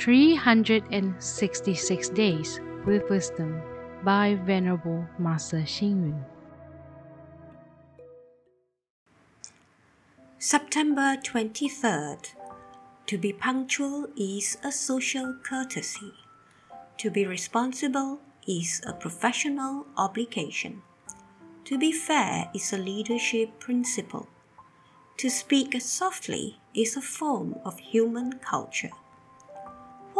366 Days with Wisdom by Venerable Master Xing Yun. September 23rd. To be punctual is a social courtesy. To be responsible is a professional obligation. To be fair is a leadership principle. To speak softly is a form of human culture.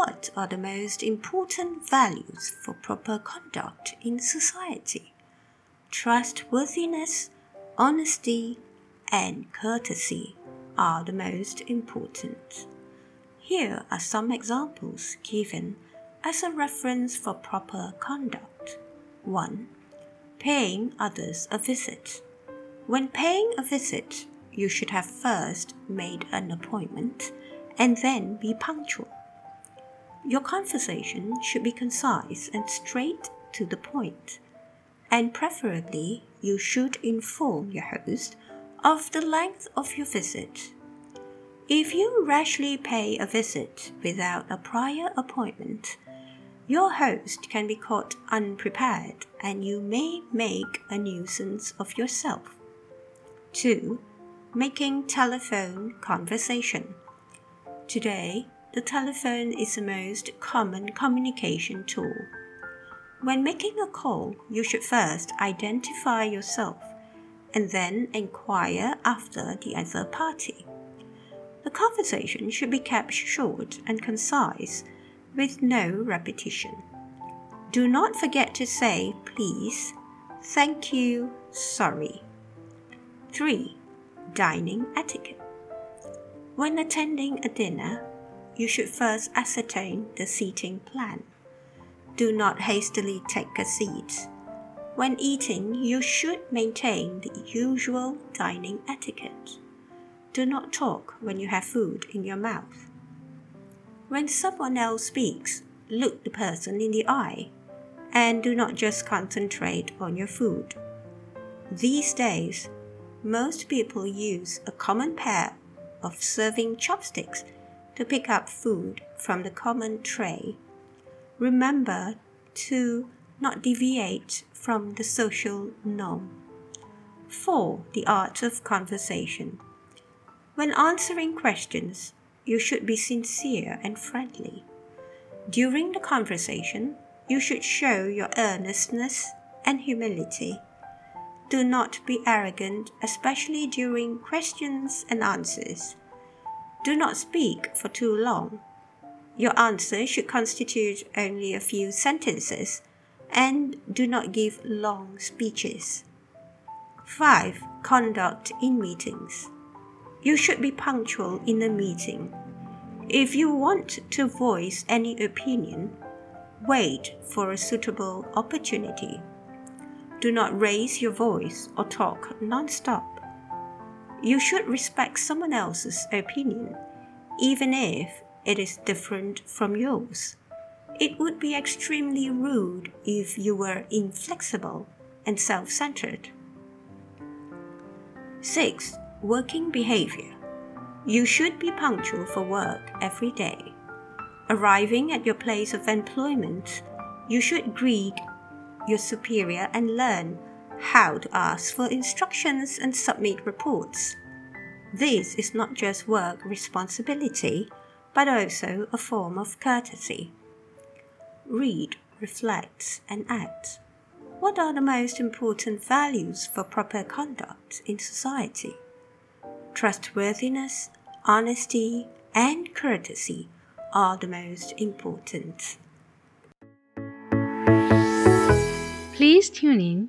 What are the most important values for proper conduct in society? Trustworthiness, honesty, and courtesy are the most important. Here are some examples given as a reference for proper conduct. 1. Paying others a visit. When paying a visit, you should have first made an appointment and then be punctual. Your conversation should be concise and straight to the point, and preferably you should inform your host of the length of your visit. If you rashly pay a visit without a prior appointment, your host can be caught unprepared and you may make a nuisance of yourself. 2 making telephone conversation. Today, the telephone is the most common communication tool. When making a call, you should first identify yourself and then inquire after the other party. The conversation should be kept short and concise with no repetition. Do not forget to say please, thank you, sorry. 3 dining etiquette. When attending a dinner, you should first ascertain the seating plan. Do not hastily take a seat. When eating, you should maintain the usual dining etiquette. Do not talk when you have food in your mouth. When someone else speaks, look the person in the eye and do not just concentrate on your food. These days, most people use a common pair of serving chopsticks to pick up food from the common tray. Remember to not deviate from the social norm. 4. The art of conversation. When answering questions, you should be sincere and friendly. During the conversation, you should show your earnestness and humility. Do not be arrogant, especially during questions and answers. Do not speak for too long. Your answer should constitute only a few sentences and do not give long speeches. 5. Conduct in meetings. You should be punctual in a meeting. If you want to voice any opinion, wait for a suitable opportunity. Do not raise your voice or talk non-stop. You should respect someone else's opinion, even if it is different from yours. It would be extremely rude if you were inflexible and self centered. 6. Working behavior. You should be punctual for work every day. Arriving at your place of employment, you should greet your superior and learn how to ask for instructions and submit reports. This is not just work responsibility, but also a form of courtesy. Read, reflect, and act. What are the most important values for proper conduct in society? Trustworthiness, honesty, and courtesy are the most important. Please tune in,